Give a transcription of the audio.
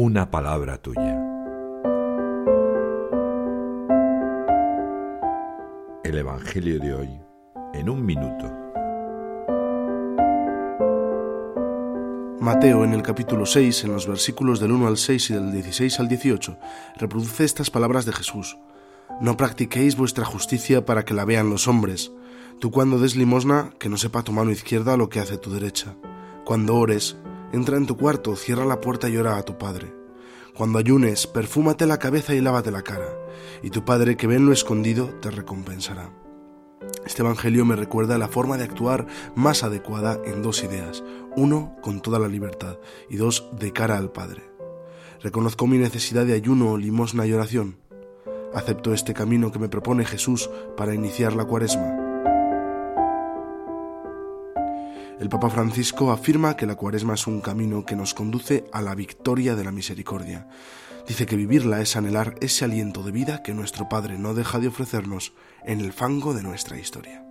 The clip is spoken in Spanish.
una palabra tuya. El Evangelio de hoy en un minuto. Mateo en el capítulo 6, en los versículos del 1 al 6 y del 16 al 18, reproduce estas palabras de Jesús. No practiquéis vuestra justicia para que la vean los hombres. Tú cuando des limosna, que no sepa tu mano izquierda lo que hace tu derecha. Cuando ores, entra en tu cuarto, cierra la puerta y ora a tu Padre. Cuando ayunes, perfúmate la cabeza y lávate la cara, y tu Padre que ve en lo escondido te recompensará. Este Evangelio me recuerda la forma de actuar más adecuada en dos ideas. Uno, con toda la libertad, y dos, de cara al Padre. Reconozco mi necesidad de ayuno, limosna y oración. Acepto este camino que me propone Jesús para iniciar la cuaresma. El Papa Francisco afirma que la cuaresma es un camino que nos conduce a la victoria de la misericordia. Dice que vivirla es anhelar ese aliento de vida que nuestro Padre no deja de ofrecernos en el fango de nuestra historia.